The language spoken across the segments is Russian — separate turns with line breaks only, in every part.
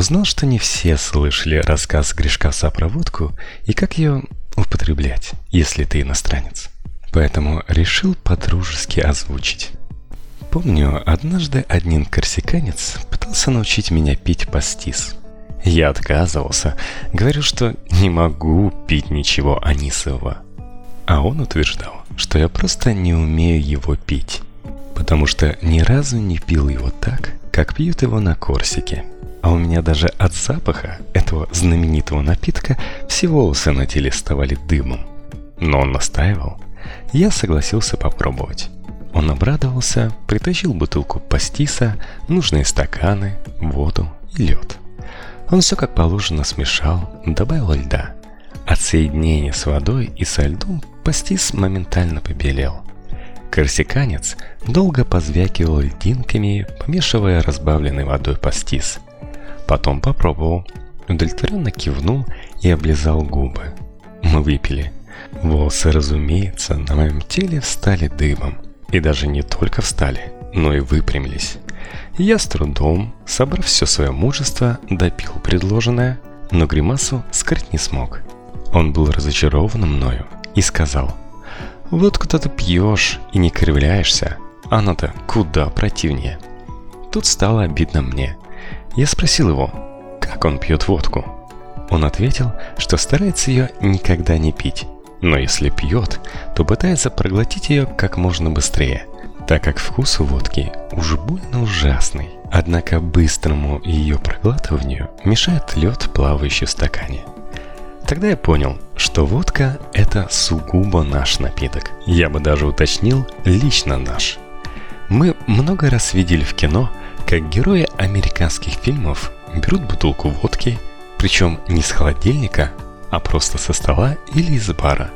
узнал, что не все слышали рассказ Гришковца про водку и как ее употреблять, если ты иностранец. Поэтому решил подружески озвучить. Помню, однажды один корсиканец пытался научить меня пить пастис. Я отказывался, говорю, что не могу пить ничего анисового. А он утверждал, что я просто не умею его пить, потому что ни разу не пил его так, как пьют его на Корсике. А у меня даже от запаха этого знаменитого напитка все волосы на теле вставали дымом. Но он настаивал. Я согласился попробовать. Он обрадовался, притащил бутылку пастиса, нужные стаканы, воду и лед. Он все как положено смешал, добавил льда. От соединения с водой и со льдом пастис моментально побелел. Корсиканец долго позвякивал льдинками, помешивая разбавленной водой пастис. Потом попробовал, удовлетворенно кивнул и облизал губы. Мы выпили. Волосы, разумеется, на моем теле встали дыбом. И даже не только встали, но и выпрямились. Я с трудом, собрав все свое мужество, допил предложенное, но гримасу скрыть не смог. Он был разочарован мною и сказал, «Вот куда ты пьешь и не кривляешься, она-то куда противнее». Тут стало обидно мне. Я спросил его, как он пьет водку. Он ответил, что старается ее никогда не пить, но если пьет, то пытается проглотить ее как можно быстрее, так как вкус у водки уж больно ужасный. Однако быстрому ее проглатыванию мешает лед, плавающий в стакане. Тогда я понял, что водка – это сугубо наш напиток. Я бы даже уточнил, лично наш. Мы много раз видели в кино, как герои американских фильмов берут бутылку водки, причем не с холодильника, а просто со стола или из бара.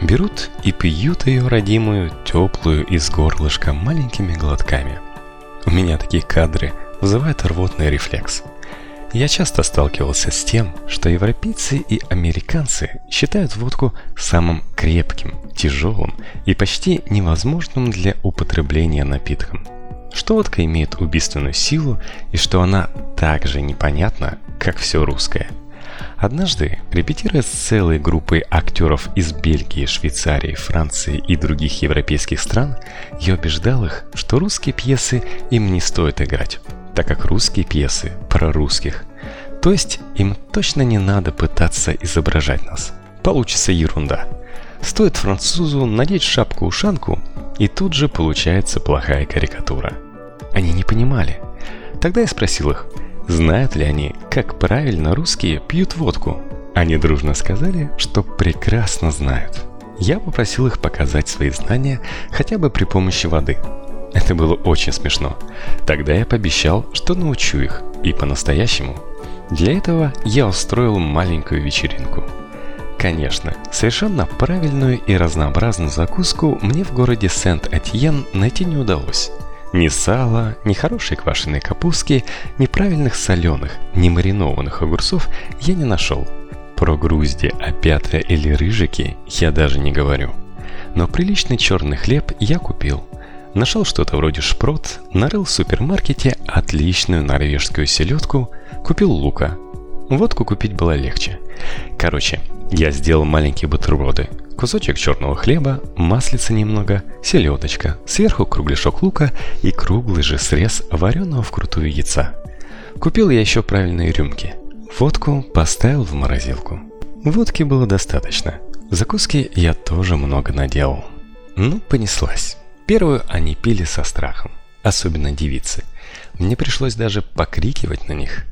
Берут и пьют ее родимую, теплую из горлышка маленькими глотками. У меня такие кадры вызывают рвотный рефлекс – я часто сталкивался с тем, что европейцы и американцы считают водку самым крепким, тяжелым и почти невозможным для употребления напитком. Что водка имеет убийственную силу и что она так же непонятна, как все русское. Однажды, репетируя с целой группой актеров из Бельгии, Швейцарии, Франции и других европейских стран, я убеждал их, что русские пьесы им не стоит играть так как русские пьесы про русских. То есть им точно не надо пытаться изображать нас. Получится ерунда. Стоит французу надеть шапку-ушанку, и тут же получается плохая карикатура. Они не понимали. Тогда я спросил их, знают ли они, как правильно русские пьют водку. Они дружно сказали, что прекрасно знают. Я попросил их показать свои знания хотя бы при помощи воды – это было очень смешно. Тогда я пообещал, что научу их, и по-настоящему. Для этого я устроил маленькую вечеринку. Конечно, совершенно правильную и разнообразную закуску мне в городе Сент-Этьен найти не удалось. Ни сала, ни хорошей квашеной капустки, ни правильных соленых, ни маринованных огурцов я не нашел. Про грузди, опята или рыжики я даже не говорю. Но приличный черный хлеб я купил – Нашел что-то вроде шпрот, нарыл в супермаркете отличную норвежскую селедку, купил лука. Водку купить было легче. Короче, я сделал маленькие бутерброды. Кусочек черного хлеба, маслица немного, селедочка, сверху кругляшок лука и круглый же срез вареного вкрутую яйца. Купил я еще правильные рюмки. Водку поставил в морозилку. Водки было достаточно. Закуски я тоже много наделал. Ну, понеслась. Первую они пили со страхом, особенно девицы. Мне пришлось даже покрикивать на них.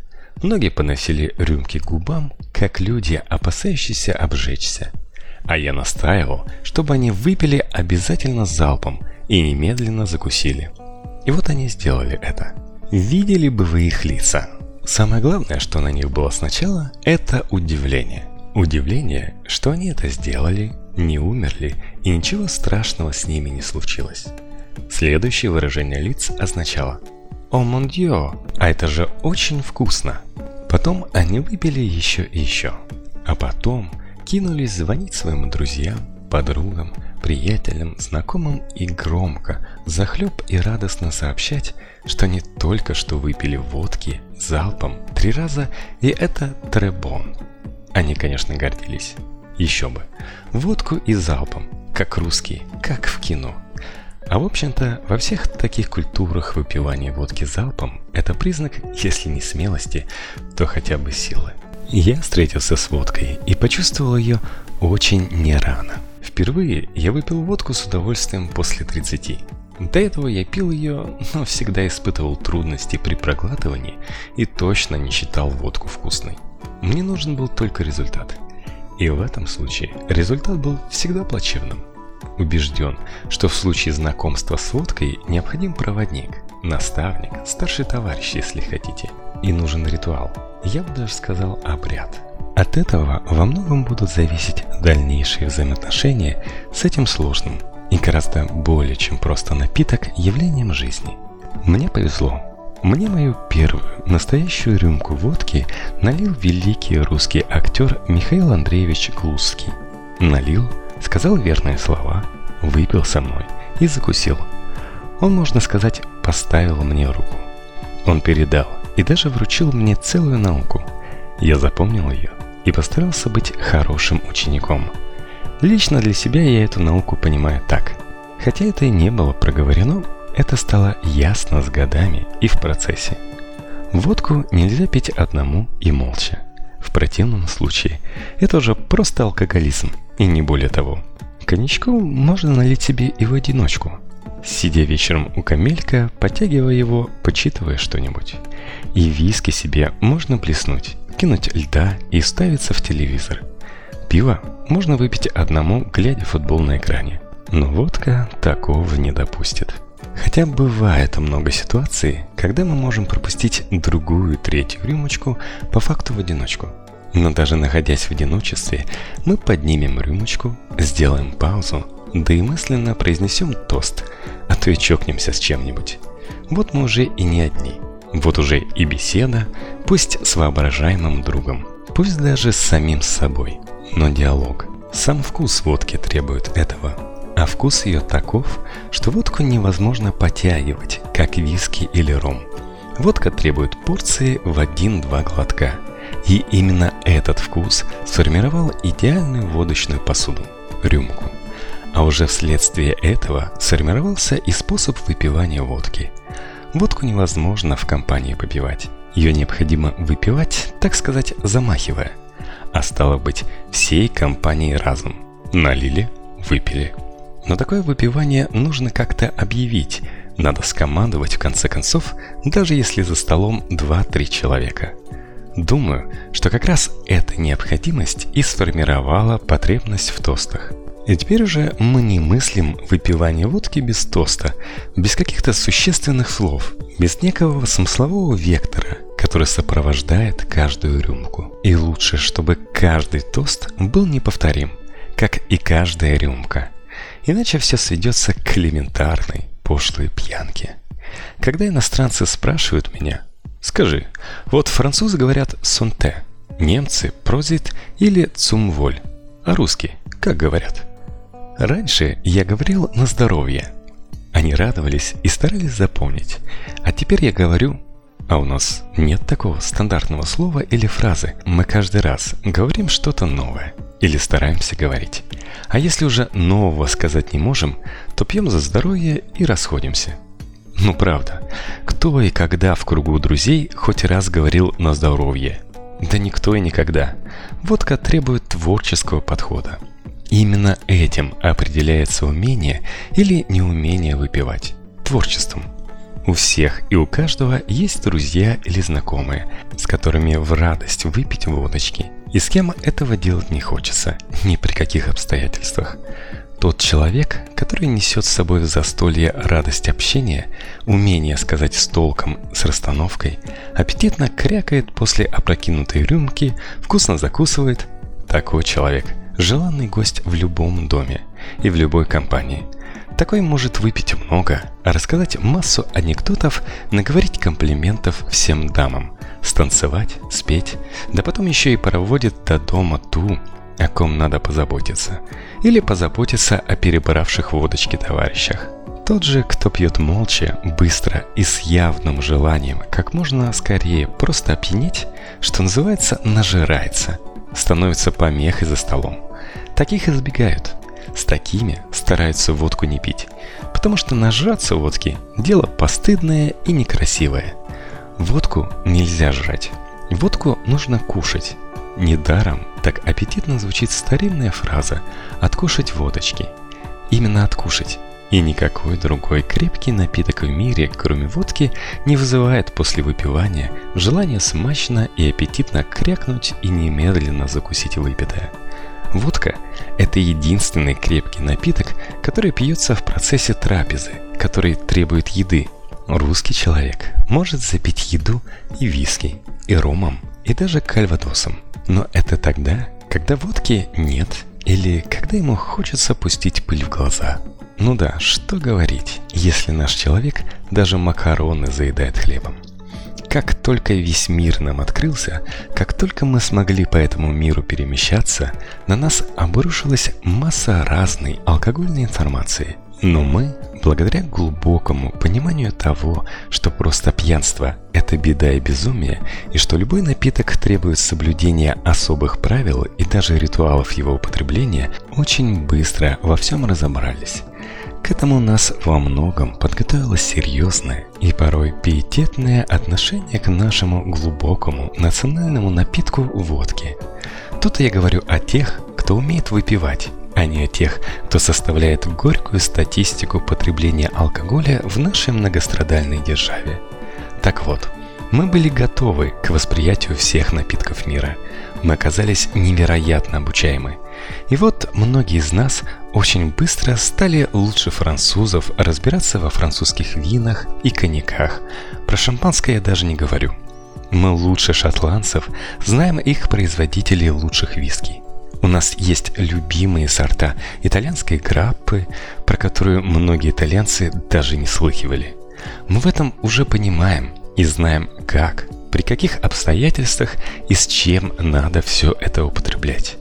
Многие поносили рюмки к губам, как люди, опасающиеся обжечься. А я настаивал, чтобы они выпили обязательно залпом и немедленно закусили. И вот они сделали это. Видели бы вы их лица. Самое главное, что на них было сначала, это удивление. Удивление, что они это сделали, не умерли и ничего страшного с ними не случилось. Следующее выражение лиц означало «О мон а это же очень вкусно!» Потом они выпили еще и еще. А потом кинулись звонить своим друзьям, подругам, приятелям, знакомым и громко, захлеб и радостно сообщать, что они только что выпили водки залпом, три раза, и это требон. Они, конечно, гордились. Еще бы. Водку и залпом, как русские, как в кино. А в общем-то, во всех таких культурах выпивание водки залпом – это признак, если не смелости, то хотя бы силы. Я встретился с водкой и почувствовал ее очень не рано. Впервые я выпил водку с удовольствием после 30. До этого я пил ее, но всегда испытывал трудности при проглатывании и точно не считал водку вкусной. Мне нужен был только результат. И в этом случае результат был всегда плачевным. Убежден, что в случае знакомства с водкой необходим проводник, наставник, старший товарищ, если хотите. И нужен ритуал. Я бы даже сказал обряд. От этого во многом будут зависеть дальнейшие взаимоотношения с этим сложным и гораздо более чем просто напиток явлением жизни. Мне повезло. Мне мою первую настоящую рюмку водки налил великий русский актер Михаил Андреевич Глузский. Налил, сказал верные слова, выпил со мной и закусил. Он, можно сказать, поставил мне руку. Он передал и даже вручил мне целую науку. Я запомнил ее и постарался быть хорошим учеником. Лично для себя я эту науку понимаю так. Хотя это и не было проговорено, это стало ясно с годами и в процессе. Водку нельзя пить одному и молча. В противном случае это уже просто алкоголизм, и не более того. Коньячку можно налить себе и в одиночку, сидя вечером у камелька, подтягивая его, почитывая что-нибудь. И виски себе можно плеснуть, кинуть льда и ставиться в телевизор. Пиво можно выпить одному, глядя футбол на экране. Но водка такого не допустит. Хотя бывает много ситуаций, когда мы можем пропустить другую третью рюмочку по факту в одиночку. Но даже находясь в одиночестве, мы поднимем рюмочку, сделаем паузу, да и мысленно произнесем тост, а то и чокнемся с чем-нибудь. Вот мы уже и не одни – вот уже и беседа, пусть с воображаемым другом, пусть даже с самим собой, но диалог. Сам вкус водки требует этого. А вкус ее таков, что водку невозможно потягивать, как виски или ром. Водка требует порции в 1-2 глотка. И именно этот вкус сформировал идеальную водочную посуду – рюмку. А уже вследствие этого сформировался и способ выпивания водки – Водку невозможно в компании попивать. Ее необходимо выпивать, так сказать, замахивая. А стало быть, всей компании разом. Налили, выпили. Но такое выпивание нужно как-то объявить. Надо скомандовать в конце концов, даже если за столом 2-3 человека. Думаю, что как раз эта необходимость и сформировала потребность в тостах. И теперь уже мы не мыслим выпивание водки без тоста, без каких-то существенных слов, без некого смыслового вектора, который сопровождает каждую рюмку. И лучше, чтобы каждый тост был неповторим, как и каждая рюмка. Иначе все сведется к элементарной, пошлой пьянке. Когда иностранцы спрашивают меня, скажи, вот французы говорят «сонте», немцы «прозит» или «цумволь», а русские как говорят – Раньше я говорил на здоровье. Они радовались и старались запомнить. А теперь я говорю, а у нас нет такого стандартного слова или фразы. Мы каждый раз говорим что-то новое или стараемся говорить. А если уже нового сказать не можем, то пьем за здоровье и расходимся. Ну правда, кто и когда в кругу друзей хоть раз говорил на здоровье? Да никто и никогда. Водка требует творческого подхода. Именно этим определяется умение или неумение выпивать. Творчеством. У всех и у каждого есть друзья или знакомые, с которыми в радость выпить водочки, и с кем этого делать не хочется, ни при каких обстоятельствах. Тот человек, который несет с собой в застолье радость общения, умение сказать с толком, с расстановкой, аппетитно крякает после опрокинутой рюмки, вкусно закусывает, такой человек – желанный гость в любом доме и в любой компании. Такой может выпить много, рассказать массу анекдотов, наговорить комплиментов всем дамам, станцевать, спеть, да потом еще и проводит до дома ту, о ком надо позаботиться, или позаботиться о перебравших водочки товарищах. Тот же, кто пьет молча, быстро и с явным желанием как можно скорее просто опьянеть, что называется, нажирается, становится помехой за столом. Таких избегают. С такими стараются водку не пить, потому что нажраться водки – дело постыдное и некрасивое. Водку нельзя жрать. Водку нужно кушать. Недаром так аппетитно звучит старинная фраза «откушать водочки». Именно откушать – и никакой другой крепкий напиток в мире, кроме водки, не вызывает после выпивания желания смачно и аппетитно крякнуть и немедленно закусить выпитое. Водка – это единственный крепкий напиток, который пьется в процессе трапезы, который требует еды. Русский человек может запить еду и виски, и ромом, и даже кальвадосом. Но это тогда, когда водки нет или когда ему хочется пустить пыль в глаза – ну да, что говорить, если наш человек даже макароны заедает хлебом. Как только весь мир нам открылся, как только мы смогли по этому миру перемещаться, на нас обрушилась масса разной алкогольной информации. Но мы, благодаря глубокому пониманию того, что просто пьянство – это беда и безумие, и что любой напиток требует соблюдения особых правил и даже ритуалов его употребления, очень быстро во всем разобрались. К этому нас во многом подготовило серьезное и порой пиететное отношение к нашему глубокому национальному напитку водки. Тут я говорю о тех, кто умеет выпивать, а не о тех, кто составляет горькую статистику потребления алкоголя в нашей многострадальной державе. Так вот, мы были готовы к восприятию всех напитков мира. Мы оказались невероятно обучаемы. И вот многие из нас очень быстро стали лучше французов разбираться во французских винах и коньяках. Про шампанское я даже не говорю. Мы лучше шотландцев знаем их производителей лучших виски. У нас есть любимые сорта итальянской граппы, про которую многие итальянцы даже не слыхивали. Мы в этом уже понимаем и знаем как, при каких обстоятельствах и с чем надо все это употреблять.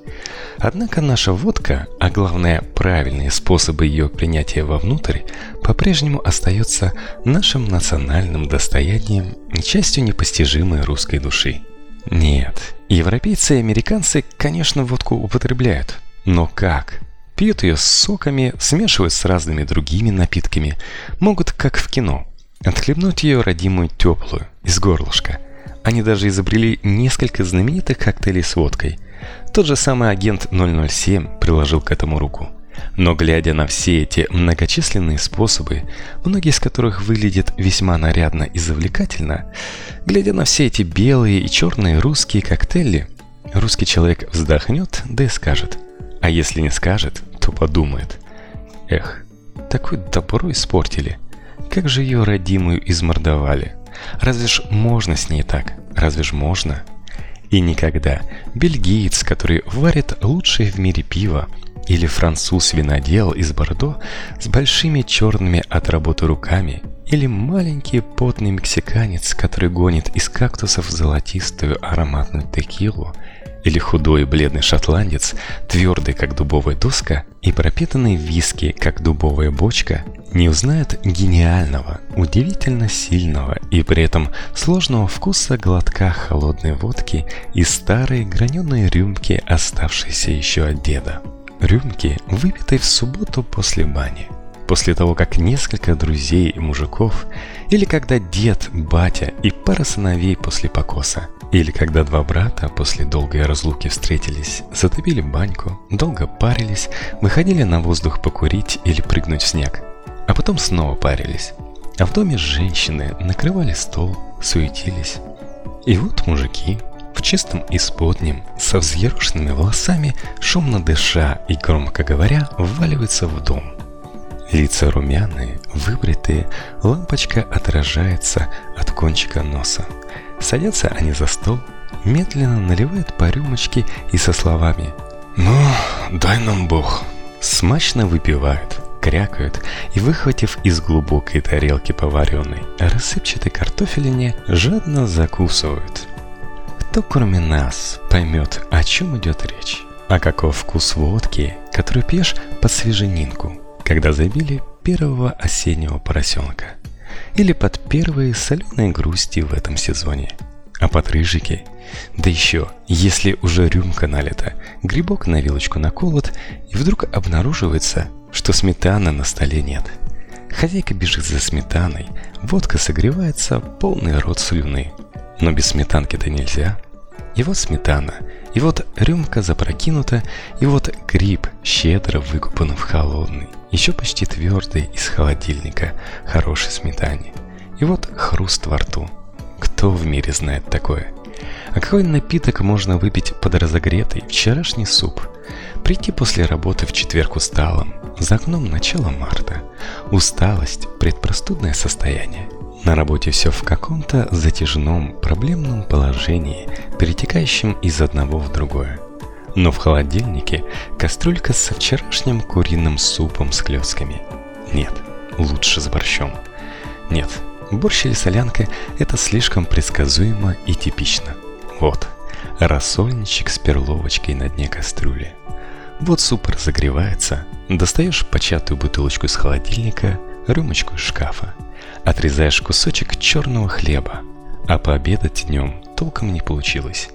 Однако наша водка, а главное правильные способы ее принятия вовнутрь, по-прежнему остается нашим национальным достоянием и частью непостижимой русской души. Нет, европейцы и американцы, конечно, водку употребляют. Но как? Пьют ее с соками, смешивают с разными другими напитками, могут, как в кино, отхлебнуть ее родимую теплую, из горлышка. Они даже изобрели несколько знаменитых коктейлей с водкой – тот же самый агент 007 приложил к этому руку. Но глядя на все эти многочисленные способы, многие из которых выглядят весьма нарядно и завлекательно, глядя на все эти белые и черные русские коктейли, русский человек вздохнет, да и скажет. А если не скажет, то подумает. Эх, такое добро испортили. Как же ее родимую измордовали. Разве ж можно с ней так? Разве ж можно? И никогда бельгиец, который варит лучшее в мире пиво, или француз-винодел из Бордо с большими черными от работы руками, или маленький потный мексиканец, который гонит из кактусов золотистую ароматную текилу, или худой бледный шотландец, твердый как дубовая доска и пропитанный виски как дубовая бочка, не узнает гениального, удивительно сильного и при этом сложного вкуса глотка холодной водки из старой граненой рюмки, оставшейся еще от деда. Рюмки, выпитой в субботу после бани – после того, как несколько друзей и мужиков, или когда дед, батя и пара сыновей после покоса, или когда два брата после долгой разлуки встретились, затопили баньку, долго парились, выходили на воздух покурить или прыгнуть в снег, а потом снова парились. А в доме женщины накрывали стол, суетились. И вот мужики в чистом исподнем, со взъерошенными волосами, шумно дыша и громко говоря, вваливаются в дом – Лица румяные, выбритые, лампочка отражается от кончика носа. Садятся они за стол, медленно наливают по рюмочке и со словами «Ну, дай нам Бог!» Смачно выпивают, крякают и, выхватив из глубокой тарелки поваренной рассыпчатой картофелине, жадно закусывают. Кто кроме нас поймет, о чем идет речь? А каков вкус водки, которую пьешь под свеженинку – когда забили первого осеннего поросенка или под первые соленые грусти в этом сезоне. А под рыжики, да еще, если уже рюмка налита, грибок на вилочку наколот, и вдруг обнаруживается, что сметаны на столе нет. Хозяйка бежит за сметаной, водка согревается, полный рот слюны. Но без сметанки-то нельзя. И вот сметана, и вот рюмка запрокинута, и вот гриб щедро выкупан в холодный, еще почти твердый из холодильника, хорошей сметане. И вот хруст во рту. Кто в мире знает такое? А какой напиток можно выпить под разогретый вчерашний суп? Прийти после работы в четверг усталым, за окном начало марта. Усталость – предпростудное состояние. На работе все в каком-то затяжном, проблемном положении, перетекающем из одного в другое. Но в холодильнике кастрюлька со вчерашним куриным супом с клетками. Нет, лучше с борщом. Нет, борщ или солянка – это слишком предсказуемо и типично. Вот, рассольничек с перловочкой на дне кастрюли. Вот суп разогревается, достаешь початую бутылочку из холодильника, рюмочку из шкафа, отрезаешь кусочек черного хлеба, а пообедать днем толком не получилось.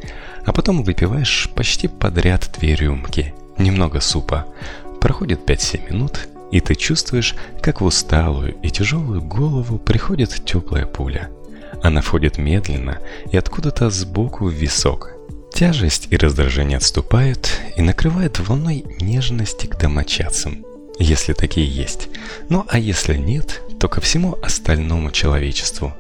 А потом выпиваешь почти подряд две рюмки, немного супа. Проходит 5-7 минут, и ты чувствуешь, как в усталую и тяжелую голову приходит теплая пуля – она входит медленно и откуда-то сбоку в висок. Тяжесть и раздражение отступают и накрывают волной нежности к домочадцам, если такие есть. Ну а если нет, то ко всему остальному человечеству.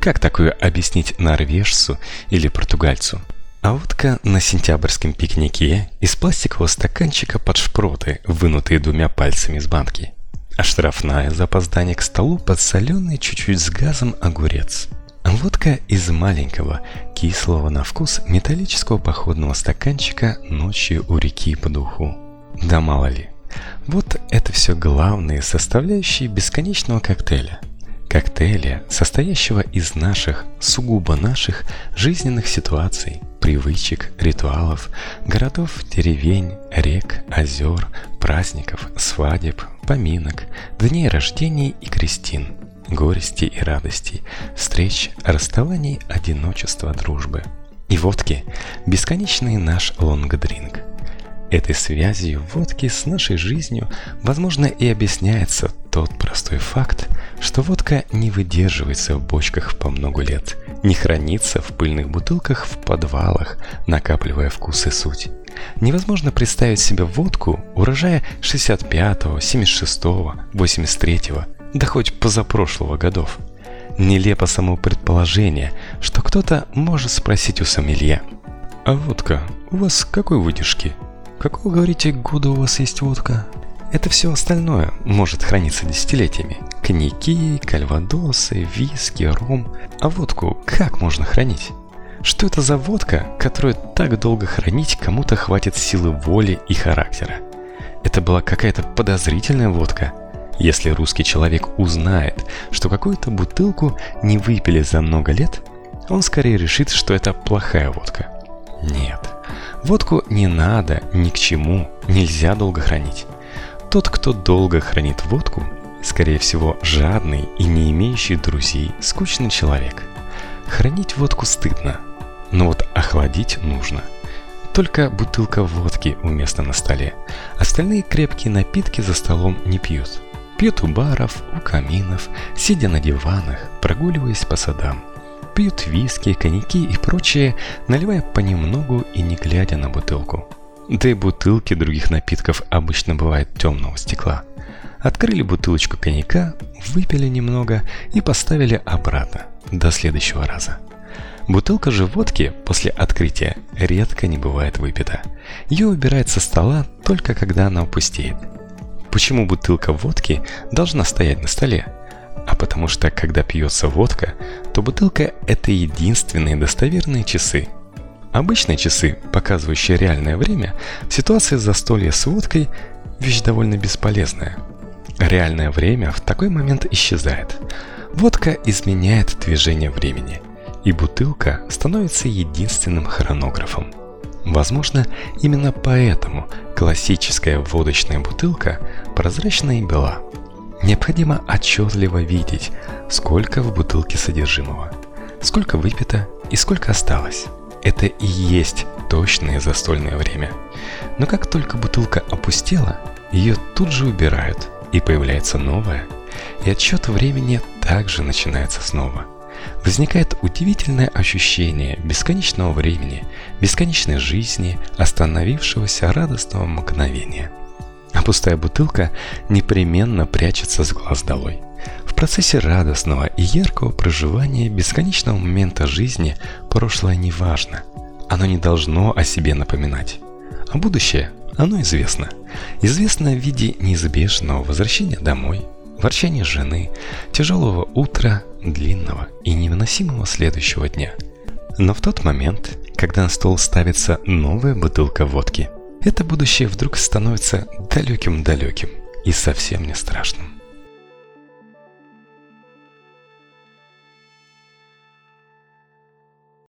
Как такое объяснить норвежцу или португальцу? А водка на сентябрьском пикнике из пластикового стаканчика под шпроты, вынутые двумя пальцами из банки. А штрафная за опоздание к столу подсоленный чуть-чуть с газом огурец. Водка из маленького, кислого на вкус металлического походного стаканчика ночью у реки по духу. Да мало ли. Вот это все главные составляющие бесконечного коктейля. Коктейля, состоящего из наших, сугубо наших, жизненных ситуаций, привычек, ритуалов, городов, деревень, рек, озер, праздников, свадеб, поминок, дней рождений и крестин – горести и радостей, встреч, расставаний, одиночества, дружбы. И водки – бесконечный наш лонгдринг. Этой связью водки с нашей жизнью, возможно, и объясняется тот простой факт, что водка не выдерживается в бочках по много лет, не хранится в пыльных бутылках в подвалах, накапливая вкус и суть. Невозможно представить себе водку урожая 65-го, 76-го, 83-го, да хоть позапрошлого годов. Нелепо само предположение, что кто-то может спросить у сомелье. «А водка у вас какой выдержки? Какого, говорите, года у вас есть водка?» Это все остальное может храниться десятилетиями. Коньяки, кальвадосы, виски, ром. А водку как можно хранить? Что это за водка, которую так долго хранить кому-то хватит силы воли и характера? Это была какая-то подозрительная водка – если русский человек узнает, что какую-то бутылку не выпили за много лет, он скорее решит, что это плохая водка. Нет, водку не надо, ни к чему, нельзя долго хранить. Тот, кто долго хранит водку, скорее всего, жадный и не имеющий друзей, скучный человек. Хранить водку стыдно, но вот охладить нужно. Только бутылка водки уместна на столе, остальные крепкие напитки за столом не пьют. Пьют у баров, у каминов, сидя на диванах, прогуливаясь по садам. Пьют виски, коньяки и прочее, наливая понемногу и не глядя на бутылку. Да и бутылки других напитков обычно бывают темного стекла. Открыли бутылочку коньяка, выпили немного и поставили обратно, до следующего раза. Бутылка же водки после открытия редко не бывает выпита. Ее убирают со стола только когда она опустеет – Почему бутылка водки должна стоять на столе? А потому что, когда пьется водка, то бутылка – это единственные достоверные часы. Обычные часы, показывающие реальное время, в ситуации застолья с водкой – вещь довольно бесполезная. Реальное время в такой момент исчезает. Водка изменяет движение времени, и бутылка становится единственным хронографом. Возможно, именно поэтому классическая водочная бутылка прозрачная и бела. Необходимо отчетливо видеть, сколько в бутылке содержимого, сколько выпито и сколько осталось. Это и есть точное застольное время. Но как только бутылка опустела, ее тут же убирают, и появляется новая, и отсчет времени также начинается снова. Возникает удивительное ощущение бесконечного времени, бесконечной жизни, остановившегося радостного мгновения. Пустая бутылка непременно прячется с глаз долой. В процессе радостного и яркого проживания бесконечного момента жизни прошлое не важно. Оно не должно о себе напоминать. А будущее, оно известно. Известно в виде неизбежного возвращения домой, ворчания жены, тяжелого утра, длинного и невыносимого следующего дня. Но в тот момент, когда на стол ставится новая бутылка водки, это будущее вдруг становится далеким-далеким и совсем не страшным.